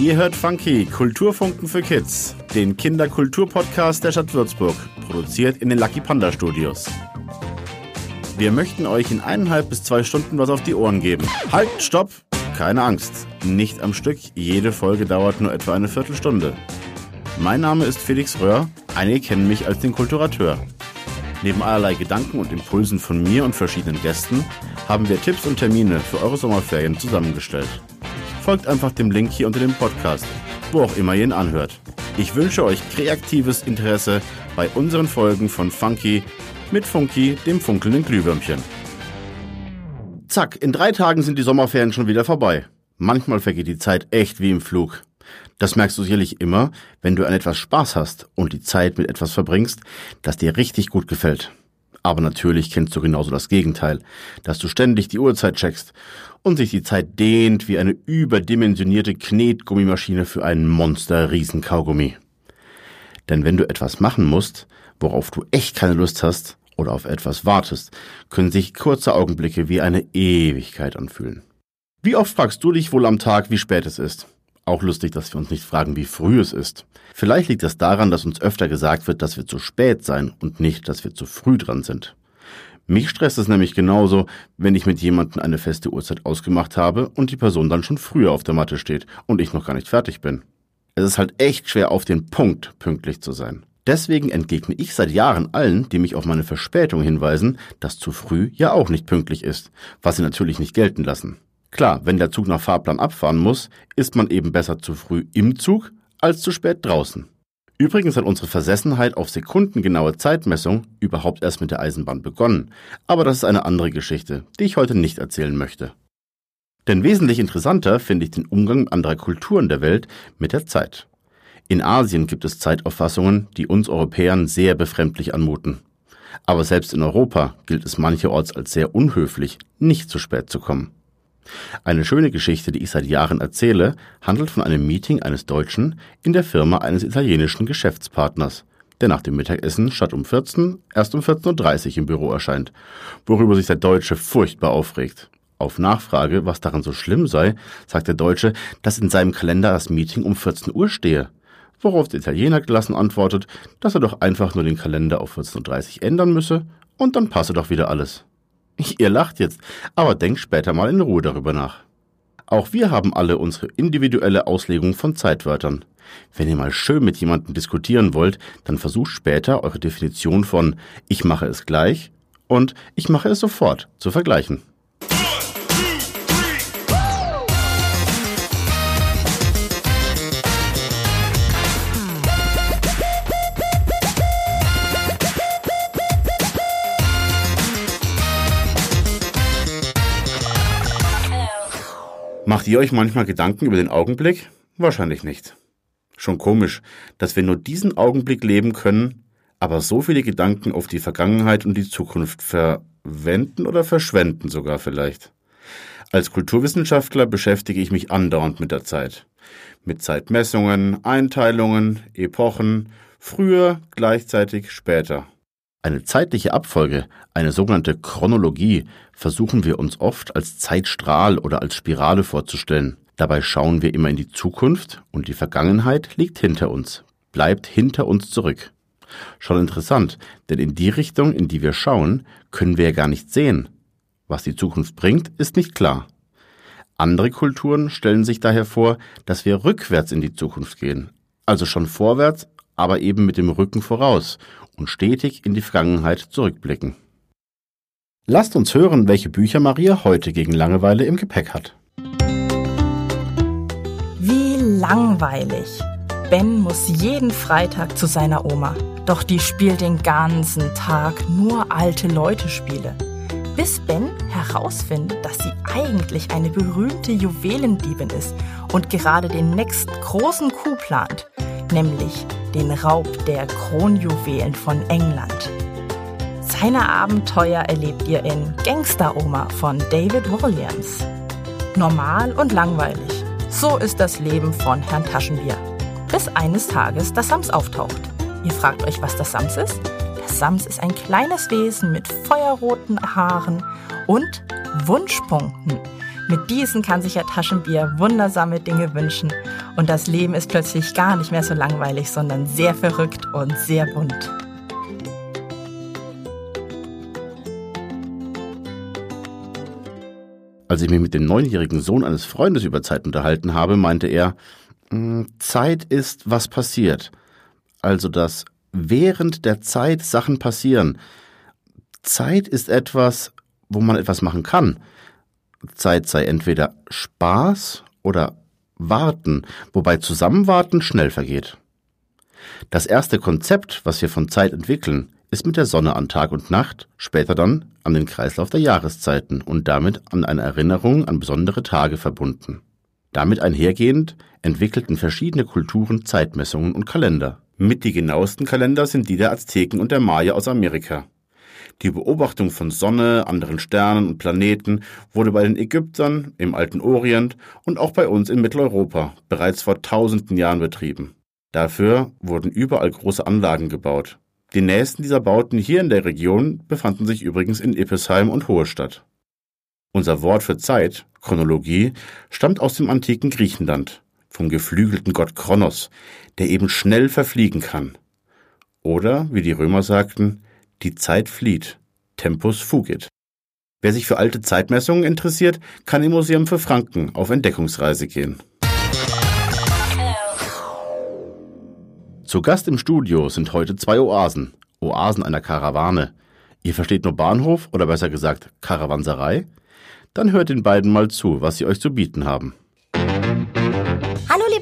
Ihr hört Funky, Kulturfunken für Kids, den Kinderkulturpodcast der Stadt Würzburg, produziert in den Lucky Panda Studios. Wir möchten euch in eineinhalb bis zwei Stunden was auf die Ohren geben. Halt, stopp! Keine Angst, nicht am Stück, jede Folge dauert nur etwa eine Viertelstunde. Mein Name ist Felix Röhr, einige kennen mich als den Kulturateur. Neben allerlei Gedanken und Impulsen von mir und verschiedenen Gästen haben wir Tipps und Termine für eure Sommerferien zusammengestellt folgt einfach dem Link hier unter dem Podcast, wo auch immer ihr ihn anhört. Ich wünsche euch kreatives Interesse bei unseren Folgen von Funky mit Funky, dem funkelnden Glühwürmchen. Zack, in drei Tagen sind die Sommerferien schon wieder vorbei. Manchmal vergeht die Zeit echt wie im Flug. Das merkst du sicherlich immer, wenn du an etwas Spaß hast und die Zeit mit etwas verbringst, das dir richtig gut gefällt. Aber natürlich kennst du genauso das Gegenteil, dass du ständig die Uhrzeit checkst und sich die Zeit dehnt wie eine überdimensionierte Knetgummimaschine für einen Monster-Riesenkaugummi. Denn wenn du etwas machen musst, worauf du echt keine Lust hast oder auf etwas wartest, können sich kurze Augenblicke wie eine Ewigkeit anfühlen. Wie oft fragst du dich wohl am Tag, wie spät es ist? Auch lustig, dass wir uns nicht fragen, wie früh es ist. Vielleicht liegt das daran, dass uns öfter gesagt wird, dass wir zu spät sein und nicht, dass wir zu früh dran sind. Mich stresst es nämlich genauso, wenn ich mit jemandem eine feste Uhrzeit ausgemacht habe und die Person dann schon früher auf der Matte steht und ich noch gar nicht fertig bin. Es ist halt echt schwer auf den Punkt pünktlich zu sein. Deswegen entgegne ich seit Jahren allen, die mich auf meine Verspätung hinweisen, dass zu früh ja auch nicht pünktlich ist, was sie natürlich nicht gelten lassen. Klar, wenn der Zug nach Fahrplan abfahren muss, ist man eben besser zu früh im Zug als zu spät draußen. Übrigens hat unsere Versessenheit auf sekundengenaue Zeitmessung überhaupt erst mit der Eisenbahn begonnen, aber das ist eine andere Geschichte, die ich heute nicht erzählen möchte. Denn wesentlich interessanter finde ich den Umgang anderer Kulturen der Welt mit der Zeit. In Asien gibt es Zeitauffassungen, die uns Europäern sehr befremdlich anmuten. Aber selbst in Europa gilt es mancherorts als sehr unhöflich, nicht zu spät zu kommen. Eine schöne Geschichte, die ich seit Jahren erzähle, handelt von einem Meeting eines Deutschen in der Firma eines italienischen Geschäftspartners, der nach dem Mittagessen statt um 14 erst um 14.30 Uhr im Büro erscheint, worüber sich der Deutsche furchtbar aufregt. Auf Nachfrage, was daran so schlimm sei, sagt der Deutsche, dass in seinem Kalender das Meeting um 14 Uhr stehe. Worauf der Italiener gelassen antwortet, dass er doch einfach nur den Kalender auf 14.30 Uhr ändern müsse und dann passe doch wieder alles. Ihr lacht jetzt, aber denkt später mal in Ruhe darüber nach. Auch wir haben alle unsere individuelle Auslegung von Zeitwörtern. Wenn ihr mal schön mit jemandem diskutieren wollt, dann versucht später eure Definition von ich mache es gleich und ich mache es sofort zu vergleichen. Macht ihr euch manchmal Gedanken über den Augenblick? Wahrscheinlich nicht. Schon komisch, dass wir nur diesen Augenblick leben können, aber so viele Gedanken auf die Vergangenheit und die Zukunft verwenden oder verschwenden sogar vielleicht. Als Kulturwissenschaftler beschäftige ich mich andauernd mit der Zeit. Mit Zeitmessungen, Einteilungen, Epochen, früher, gleichzeitig, später. Eine zeitliche Abfolge, eine sogenannte Chronologie, versuchen wir uns oft als Zeitstrahl oder als Spirale vorzustellen. Dabei schauen wir immer in die Zukunft und die Vergangenheit liegt hinter uns, bleibt hinter uns zurück. Schon interessant, denn in die Richtung, in die wir schauen, können wir ja gar nicht sehen. Was die Zukunft bringt, ist nicht klar. Andere Kulturen stellen sich daher vor, dass wir rückwärts in die Zukunft gehen, also schon vorwärts, aber eben mit dem Rücken voraus und stetig in die Vergangenheit zurückblicken. Lasst uns hören, welche Bücher Maria heute gegen Langeweile im Gepäck hat. Wie langweilig. Ben muss jeden Freitag zu seiner Oma. Doch die spielt den ganzen Tag nur alte Leute Spiele. Bis Ben herausfindet, dass sie eigentlich eine berühmte Juwelendiebin ist und gerade den nächsten großen Coup plant, nämlich den Raub der Kronjuwelen von England. Seine Abenteuer erlebt ihr in Gangster-Oma von David Williams. Normal und langweilig. So ist das Leben von Herrn Taschenbier. Bis eines Tages das Sams auftaucht. Ihr fragt euch, was das Sams ist? Das Sams ist ein kleines Wesen mit feuerroten Haaren und Wunschpunkten. Mit diesen kann sich Herr Taschenbier wundersame Dinge wünschen und das Leben ist plötzlich gar nicht mehr so langweilig, sondern sehr verrückt und sehr bunt. Als ich mich mit dem neunjährigen Sohn eines Freundes über Zeit unterhalten habe, meinte er, hm, Zeit ist, was passiert. Also, dass während der Zeit Sachen passieren. Zeit ist etwas, wo man etwas machen kann. Zeit sei entweder Spaß oder Warten, wobei Zusammenwarten schnell vergeht. Das erste Konzept, was wir von Zeit entwickeln, ist mit der Sonne an Tag und Nacht, später dann an den Kreislauf der Jahreszeiten und damit an eine Erinnerung an besondere Tage verbunden. Damit einhergehend entwickelten verschiedene Kulturen Zeitmessungen und Kalender. Mit die genauesten Kalender sind die der Azteken und der Maya aus Amerika. Die Beobachtung von Sonne, anderen Sternen und Planeten wurde bei den Ägyptern, im alten Orient und auch bei uns in Mitteleuropa bereits vor tausenden Jahren betrieben. Dafür wurden überall große Anlagen gebaut. Die nächsten dieser Bauten hier in der Region befanden sich übrigens in Ippesheim und Hohestadt. Unser Wort für Zeit, Chronologie, stammt aus dem antiken Griechenland, vom geflügelten Gott Kronos, der eben schnell verfliegen kann. Oder, wie die Römer sagten, die Zeit flieht. Tempus fugit. Wer sich für alte Zeitmessungen interessiert, kann im Museum für Franken auf Entdeckungsreise gehen. Zu Gast im Studio sind heute zwei Oasen. Oasen einer Karawane. Ihr versteht nur Bahnhof oder besser gesagt Karawanserei? Dann hört den beiden mal zu, was sie euch zu bieten haben.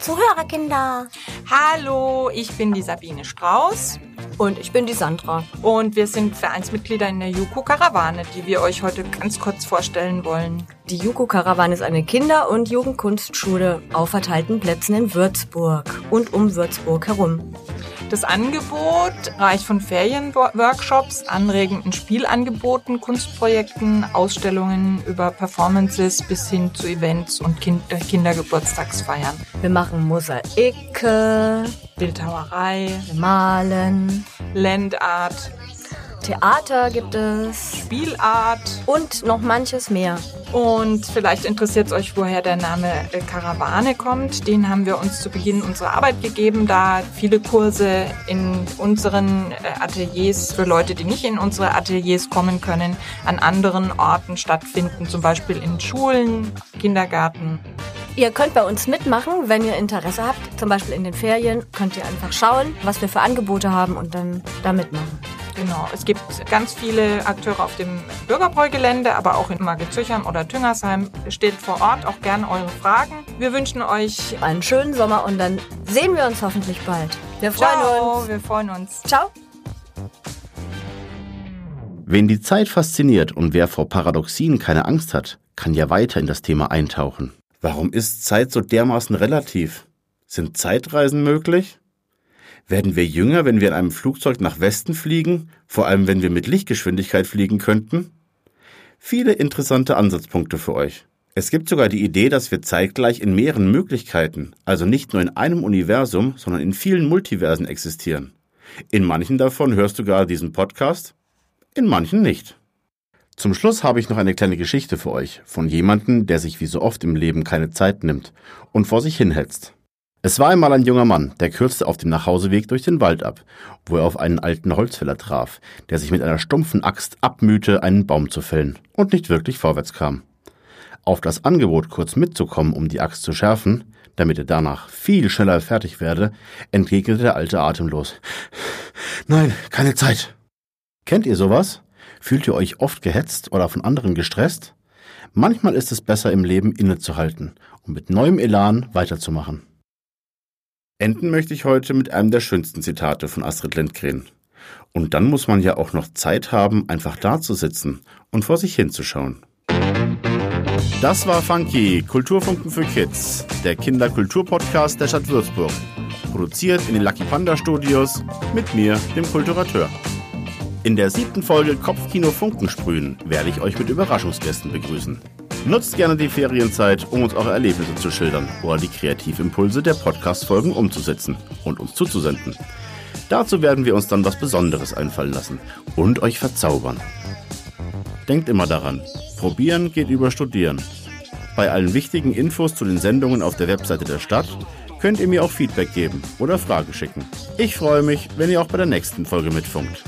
Zuhörerkinder. Hallo, ich bin die Sabine Strauß. Und ich bin die Sandra. Und wir sind Vereinsmitglieder in der Juko Karawane, die wir euch heute ganz kurz vorstellen wollen. Die Juko Karawane ist eine Kinder- und Jugendkunstschule auf verteilten Plätzen in Würzburg und um Würzburg herum. Das Angebot reicht von Ferienworkshops, anregenden Spielangeboten, Kunstprojekten, Ausstellungen über Performances bis hin zu Events und kind Kindergeburtstagsfeiern. Wir machen Mosaike, Bildhauerei, wir malen, Landart, Theater gibt es, Spielart und noch manches mehr. Und vielleicht interessiert es euch, woher der Name äh, Karawane kommt. Den haben wir uns zu Beginn unserer Arbeit gegeben, da viele Kurse in unseren äh, Ateliers für Leute, die nicht in unsere Ateliers kommen können, an anderen Orten stattfinden, zum Beispiel in Schulen, Kindergarten. Ihr könnt bei uns mitmachen, wenn ihr Interesse habt. Zum Beispiel in den Ferien könnt ihr einfach schauen, was wir für Angebote haben und dann da mitmachen. Genau, es gibt ganz viele Akteure auf dem Bürgerbräugelände, aber auch in Margit-Züchheim oder Tüngersheim. Stellt vor Ort auch gerne eure Fragen. Wir wünschen euch einen schönen Sommer und dann sehen wir uns hoffentlich bald. Wir freuen Ciao, uns. Wir freuen uns. Ciao. Wen die Zeit fasziniert und wer vor Paradoxien keine Angst hat, kann ja weiter in das Thema eintauchen. Warum ist Zeit so dermaßen relativ? Sind Zeitreisen möglich? Werden wir jünger, wenn wir in einem Flugzeug nach Westen fliegen, vor allem wenn wir mit Lichtgeschwindigkeit fliegen könnten? Viele interessante Ansatzpunkte für euch. Es gibt sogar die Idee, dass wir zeitgleich in mehreren Möglichkeiten, also nicht nur in einem Universum, sondern in vielen Multiversen existieren. In manchen davon hörst du gerade diesen Podcast, in manchen nicht. Zum Schluss habe ich noch eine kleine Geschichte für euch von jemandem, der sich wie so oft im Leben keine Zeit nimmt und vor sich hinhetzt. Es war einmal ein junger Mann, der kürzte auf dem Nachhauseweg durch den Wald ab, wo er auf einen alten Holzfäller traf, der sich mit einer stumpfen Axt abmühte, einen Baum zu fällen und nicht wirklich vorwärts kam. Auf das Angebot, kurz mitzukommen, um die Axt zu schärfen, damit er danach viel schneller fertig werde, entgegnete der Alte atemlos. Nein, keine Zeit. Kennt ihr sowas? Fühlt ihr euch oft gehetzt oder von anderen gestresst? Manchmal ist es besser im Leben innezuhalten und mit neuem Elan weiterzumachen. Enden möchte ich heute mit einem der schönsten Zitate von Astrid Lindgren. Und dann muss man ja auch noch Zeit haben, einfach da zu sitzen und vor sich hinzuschauen. Das war Funky, Kulturfunken für Kids, der Kinderkulturpodcast der Stadt Würzburg. Produziert in den Lucky Panda Studios mit mir, dem Kulturateur. In der siebten Folge Kopfkino Funken sprühen werde ich euch mit Überraschungsgästen begrüßen. Nutzt gerne die Ferienzeit, um uns eure Erlebnisse zu schildern oder die Kreativimpulse der Podcast-Folgen umzusetzen und uns zuzusenden. Dazu werden wir uns dann was Besonderes einfallen lassen und euch verzaubern. Denkt immer daran, probieren geht über studieren. Bei allen wichtigen Infos zu den Sendungen auf der Webseite der Stadt könnt ihr mir auch Feedback geben oder Fragen schicken. Ich freue mich, wenn ihr auch bei der nächsten Folge mitfunkt.